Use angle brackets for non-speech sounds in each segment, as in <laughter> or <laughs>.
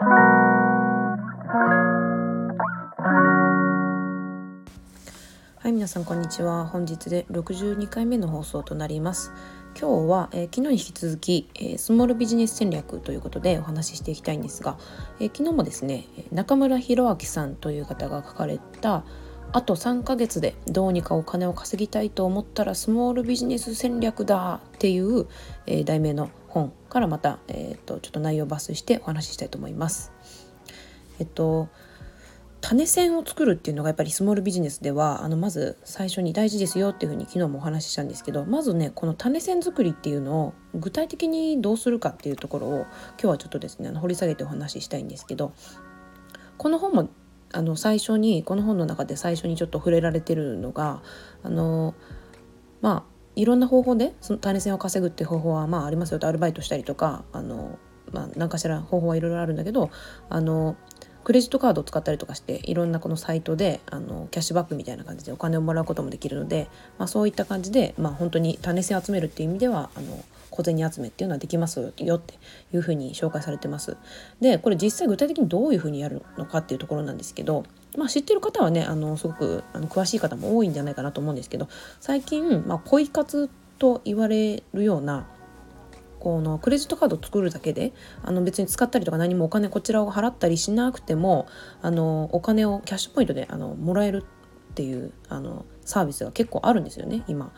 はい皆さんこんにちは。本日で62回目の放送となります。今日は、えー、昨日に引き続き、えー、スモールビジネス戦略ということでお話ししていきたいんですが、えー、昨日もですね中村弘明さんという方が書かれたあと3ヶ月でどうにかお金を稼ぎたいと思ったらスモールビジネス戦略だっていう、え題名の本からまた、えーと、ちょっと内容を抜粋してお話ししたいと思います。えっと種銭を作るっていうのがやっぱりスモールビジネスではあのまず最初に大事ですよっていうふうに昨日もお話ししたんですけどまずねこの種銭作りっていうのを具体的にどうするかっていうところを今日はちょっとですねあの掘り下げてお話ししたいんですけどこの本もあの最初にこの本の中で最初にちょっと触れられてるのがあのまあいろんな方法でその種銭を稼ぐっていう方法はまあありますよとアルバイトしたりとかあの、まあ、何かしら方法はいろいろあるんだけどあのクレジットカードを使ったりとかしていろんなこのサイトであのキャッシュバックみたいな感じでお金をもらうこともできるので、まあ、そういった感じで、まあ、本当に種銭集めるっていう意味ではあの小銭集めっていうのはできますよっていうふうに紹介されてます。でこれ実際具体的にどういうふうにやるのかっていうところなんですけど、まあ、知ってる方はねあのすごくあの詳しい方も多いんじゃないかなと思うんですけど最近、まあ、ポイ活と言われるようなこのクレジットカードを作るだけであの別に使ったりとか何もお金こちらを払ったりしなくてもあのお金をキャッシュポイントであのもらえるっていうあのサービスが結構あるんですよね今。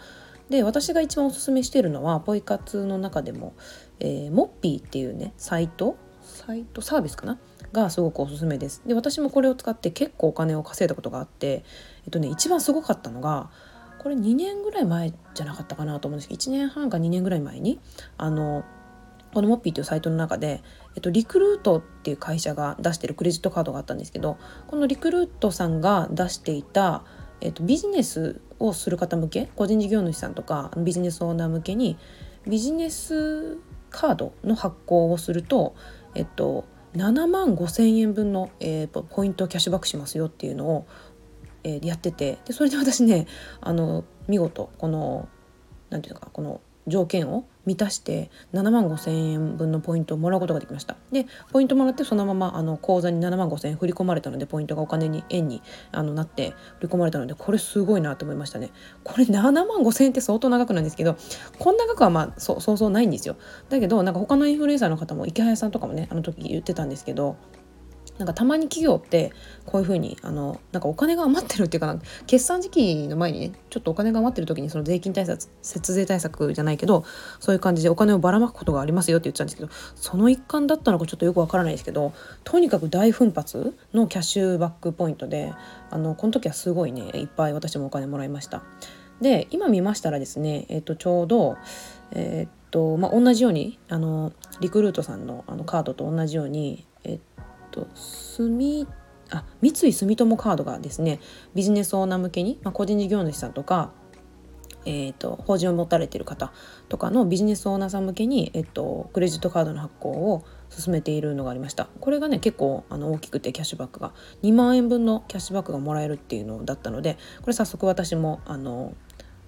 で私が一番おすすめしてるのはポイ活の中でも、えー、モッピーっていうねサイトサイトサービスかな？がすごくおすすめです。で私もこれを使って結構お金を稼いだことがあってえっとね一番すごかったのがこれ2年ぐらい前じゃなかったかなと思うんですけど1年半か2年ぐらい前にあのこのモッピーというサイトの中で、えっと、リクルートっていう会社が出してるクレジットカードがあったんですけどこのリクルートさんが出していた、えっと、ビジネスをする方向け個人事業主さんとかビジネスオーナー向けにビジネスカードの発行をすると、えっと、7万5,000円分の、えー、ポイントをキャッシュバックしますよっていうのをえー、やっててでそれで私ねあの見事この何て言うかこの条件を満たして7万5,000円分のポイントをもらうことができました。でポイントもらってそのままあの口座に7万5,000円振り込まれたのでポイントがお金に円にあのなって振り込まれたのでこれすごいなと思いましたね。これ7万5,000円って相当長くなんですけどこんな額はまあそうそうないんですよ。だけどなんか他のインフルエンサーの方も池早さんとかもねあの時言ってたんですけどなんかたまに企業ってこういうふうにあのなんかお金が余ってるっていうかな決算時期の前にねちょっとお金が余ってる時にその税金対策節税対策じゃないけどそういう感じでお金をばらまくことがありますよって言ってたんですけどその一環だったのかちょっとよくわからないですけどとにかく大奮発のキャッシュバックポイントであのこの時はすごいねいっぱい私もお金もらいました。で今見ましたらですね、えっと、ちょうど、えっとまあ、同じようにあのリクルートさんのあのカードと同じように、えっと住あ三井住友カードがですねビジネスオーナー向けに、まあ、個人事業主さんとか、えーと、法人を持たれている方とかのビジネスオーナーさん向けに、えーと、クレジットカードの発行を進めているのがありましたこれがね結構あの大きくてキャッシュバックが2万円分のキャッシュバックがもらえるっていうのだったのでこれ早速私もあの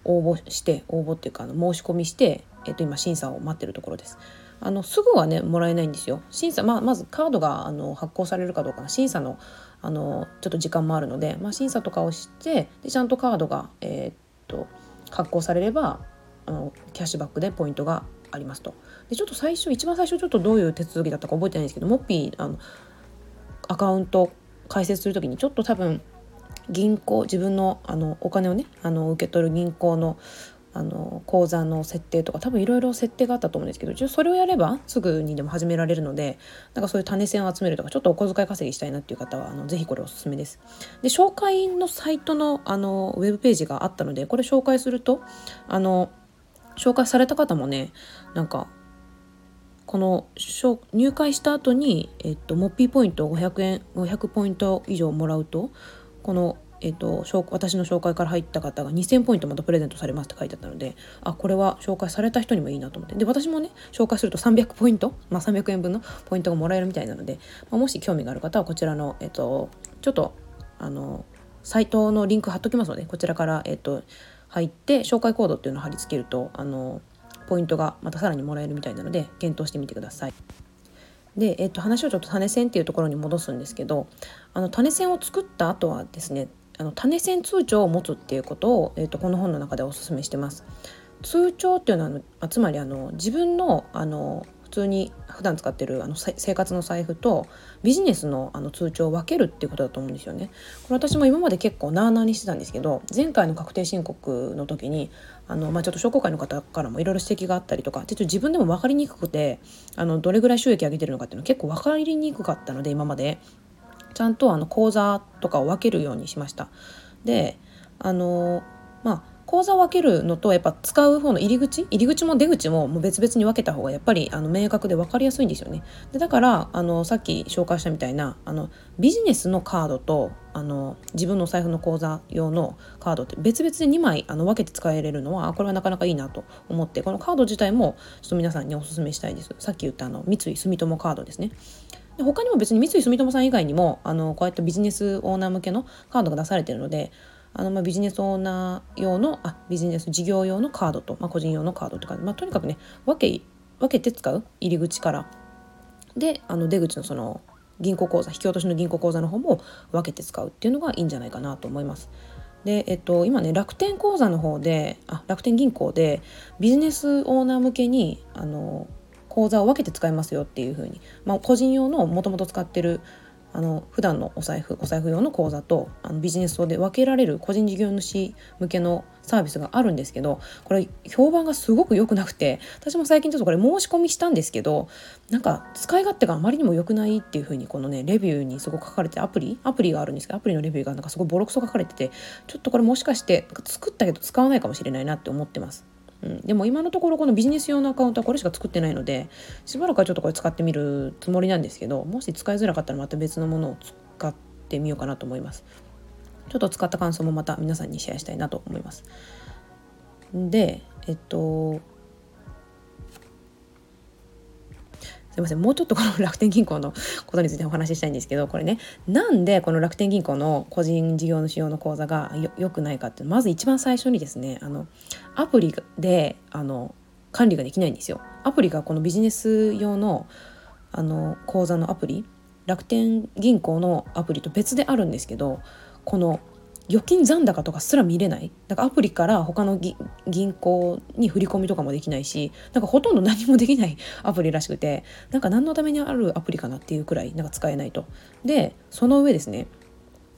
応募して応募っていうかあの申し込みして、えーと今審査を待ってるところです。あのすぐはねもらえないんですよ審査、まあ、まずカードがあの発行されるかどうか審査のあのちょっと時間もあるので、まあ、審査とかをしてでちゃんとカードが、えー、っと発行されればあのキャッシュバックでポイントがありますと。でちょっと最初一番最初ちょっとどういう手続きだったか覚えてないんですけどモッピーあのアカウント開設する時にちょっと多分銀行自分のあのお金をねあの受け取る銀行のあの講座の設定とか多分いろいろ設定があったと思うんですけどそれをやればすぐにでも始められるのでなんかそういう種銭を集めるとかちょっとお小遣い稼ぎしたいなっていう方はあのぜひこれおすすめです。で紹介のサイトのあのウェブページがあったのでこれ紹介するとあの紹介された方もねなんかこの入会した後に、えっと、モッピーポイント500円500ポイント以上もらうとこのえーと、私の紹介から入った方が2000ポイントまたプレゼントされますって書いてあったのであこれは紹介された人にもいいなと思ってで私もね紹介すると300ポイント、まあ、300円分のポイントがもらえるみたいなので、まあ、もし興味がある方はこちらの、えーと、ちょっとあのサイトのリンク貼っときますのでこちらから、えーと、入って紹介コードっていうのを貼り付けるとあのポイントがまたさらにもらえるみたいなので検討してみてください。で、えっと、話をちょっと種線っていうところに戻すんですけどあの種線を作った後はですねあの種線通帳を持つっていうことを、えっと、この本の中でおすすめしてます。通帳っていうのはつまりあの自分のあの普通に普段使ってるあの生活の財布とビジネスのあの通帳を分けるっていうことだと思うんですよね。これ私も今まで結構なあなあにしてたんですけど前回の確定申告の時にあの、まあ、ちょっと商工会の方からもいろいろ指摘があったりとかちょっと自分でも分かりにくくてあのどれぐらい収益上げてるのかっていうの結構分かりにくかったので今までちゃんとあの口座とかを分けるようにしました。であのまあ口座を分けるのとやっぱ使う方の入り口入り口も出口ももう別々に分けた方がやっぱりあの明確で分かりやすいんですよね。でだからあのさっき紹介したみたいなあのビジネスのカードとあの自分のお財布の口座用のカードって別々で2枚あの分けて使えれるのはこれはなかなかいいなと思ってこのカード自体もちょっと皆さんにおすすめしたいです。さっき言ったあの三井住友カードですね。で他にも別に三井住友さん以外にもあのこうやってビジネスオーナー向けのカードが出されてるのであのまあビジネスオーナー用のあビジネス事業用のカードと、まあ、個人用のカードとか、まあ、とにかくね分け分けて使う入り口からであの出口のその銀行口座引き落としの銀行口座の方も分けて使うっていうのがいいんじゃないかなと思います。で、えっと、今ね楽天口座の方であ楽天銀行でビジネスオーナー向けにあの口座を分けて使えますよっていうふうに、まあ、個人用のもともと使ってるあの普段のお財布お財布用の口座とあのビジネス用で分けられる個人事業主向けのサービスがあるんですけどこれ評判がすごく良くなくて私も最近ちょっとこれ申し込みしたんですけどなんか使い勝手があまりにも良くないっていう風にこのねレビューにすごく書かれてアプリアプリがあるんですけどアプリのレビューがなんかすごいボロクソ書かれててちょっとこれもしかして作ったけど使わないかもしれないなって思ってます。うん、でも今のところこのビジネス用のアカウントはこれしか作ってないのでしばらくはちょっとこれ使ってみるつもりなんですけどもし使いづらかったらまた別のものを使ってみようかなと思います。ちょっと使った感想もまた皆さんにシェアしたいなと思います。でえっとすいませんもうちょっとこの楽天銀行のことについてお話ししたいんですけどこれねなんでこの楽天銀行の個人事業主用の口座がよくないかってまず一番最初にですねあのアプリであの管理ができないんですよ。アプリがこのビジネス用のあの口座のアプリ楽天銀行のアプリと別であるんですけどこの預金残高とかすら見れないなんかアプリから他の銀行に振り込みとかもできないしなんかほとんど何もできないアプリらしくてなんか何のためにあるアプリかなっていうくらいなんか使えないと。でその上ですね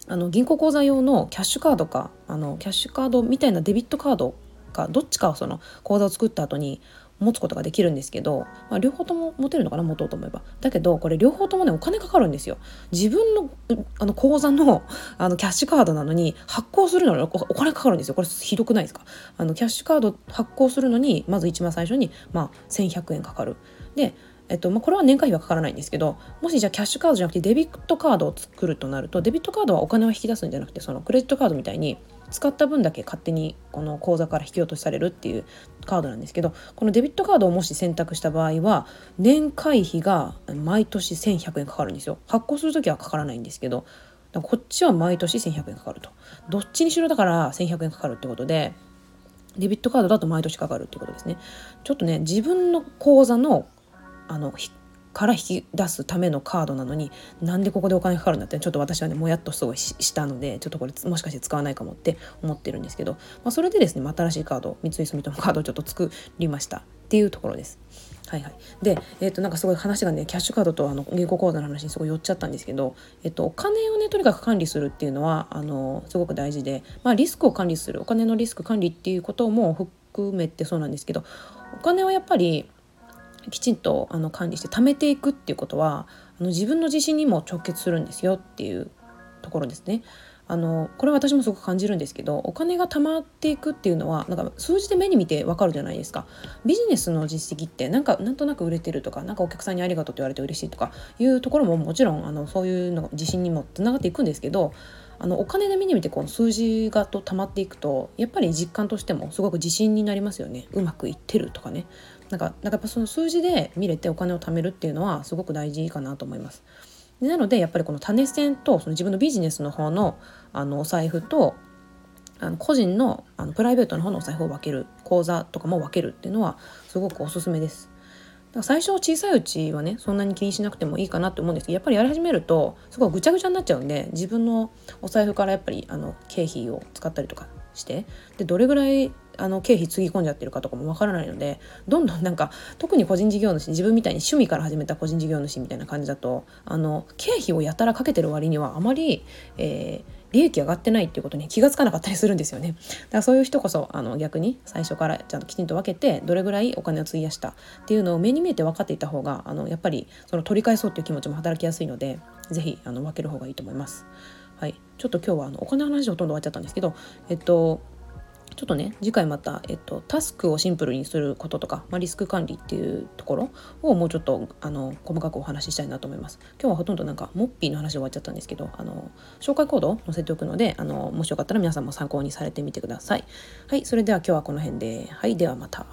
あの銀行口座用のキャッシュカードかあのキャッシュカードみたいなデビットカードかどっちかをその口座を作った後に持つことができるんですけど、まあ、両方とも持てるのかな持とうと思えば。だけどこれ両方ともねお金かかるんですよ。自分のあの口座の <laughs> あのキャッシュカードなのに発行するのにお金かかるんですよ。これひどくないですか？あのキャッシュカード発行するのにまず一番最初に、まあ、1100円かかる。でえっとまあ、これは年会費はかからないんですけどもしじゃあキャッシュカードじゃなくてデビットカードを作るとなるとデビットカードはお金を引き出すんじゃなくてそのクレジットカードみたいに使った分だけ勝手にこの口座から引き落としされるっていうカードなんですけどこのデビットカードをもし選択した場合は年会費が毎年1100円かかるんですよ。発行する時はかからないんですけどこっちは毎年1100円かかると。どっちにしろだから1100円かかるってことでデビットカードだと毎年かかるってことですね。ちょっとね自分の口座のあのから引き出すためのカードなのになんでここでお金かかるんだってちょっと私はねもやっとすごいしたのでちょっとこれもしかして使わないかもって思ってるんですけど、まあ、それでですね、新しいカード三井住友カードをちょっと作りましたっていうところです。はいはい、で、えー、となんかすごい話がねキャッシュカードとあの銀行口座の話にすごい寄っちゃったんですけど、えっと、お金をねとにかく管理するっていうのはあのすごく大事で、まあ、リスクを管理するお金のリスク管理っていうことも含めてそうなんですけどお金はやっぱりきちんとあの管理して貯めていくっていうことはあの自分の自信にも直結するんですよっていうところですね。あのこれは私もすごく感じるんですけどお金が貯まっていくっていうのはなんか数字で目に見てわかるじゃないですかビジネスの実績ってなんかなんとなく売れてるとかなんかお客さんにありがとうって言われて嬉しいとかいうところももちろんあのそういうの自信にもつながっていくんですけどあのお金で見に見てこの数字がと溜まっていくとやっぱり実感としてもすごく自信になりますよねうまくいってるとかねなんかなんかやっぱその数字で見れてお金を貯めるっていうのはすごく大事かなと思います。でなのでやっぱりこの種銭とその自分のビジネスの方のあのお財布とあの個人のあのプライベートの方のお財布を分ける口座とかも分けるっていうのはすごくおすすめです。だから最初小さいうちはねそんなに気にしなくてもいいかなと思うんですけどやっぱりやり始めるとすごいぐちゃぐちゃになっちゃうんで自分のお財布からやっぱりあの経費を使ったりとかしてでどれぐらいあの経費つぎ込んじゃってるかとかもわからないのでどんどんなんか特に個人事業主自分みたいに趣味から始めた個人事業主みたいな感じだとあの経費をやたらかけてる割にはあまり、えー、利益上がってないっていうことに気が付かなかったりするんですよね。だからそういう人こそあの逆に最初からちゃんときちんと分けてどれぐらいお金を費やしたっていうのを目に見えて分かっていた方があのやっぱりその取り返そうっていう気持ちも働きやすいので是非あの分ける方がいいと思います。はい、ちょっと今日はあのお金の話ほとんど終わっちゃったんですけど、えっと、ちょっとね次回また、えっと、タスクをシンプルにすることとか、まあ、リスク管理っていうところをもうちょっとあの細かくお話ししたいなと思います。今日はほとんどなんかモッピーの話終わっちゃったんですけどあの紹介コードを載せておくのであのもしよかったら皆さんも参考にされてみてください。はいそれでは今日はこの辺ではいではまた。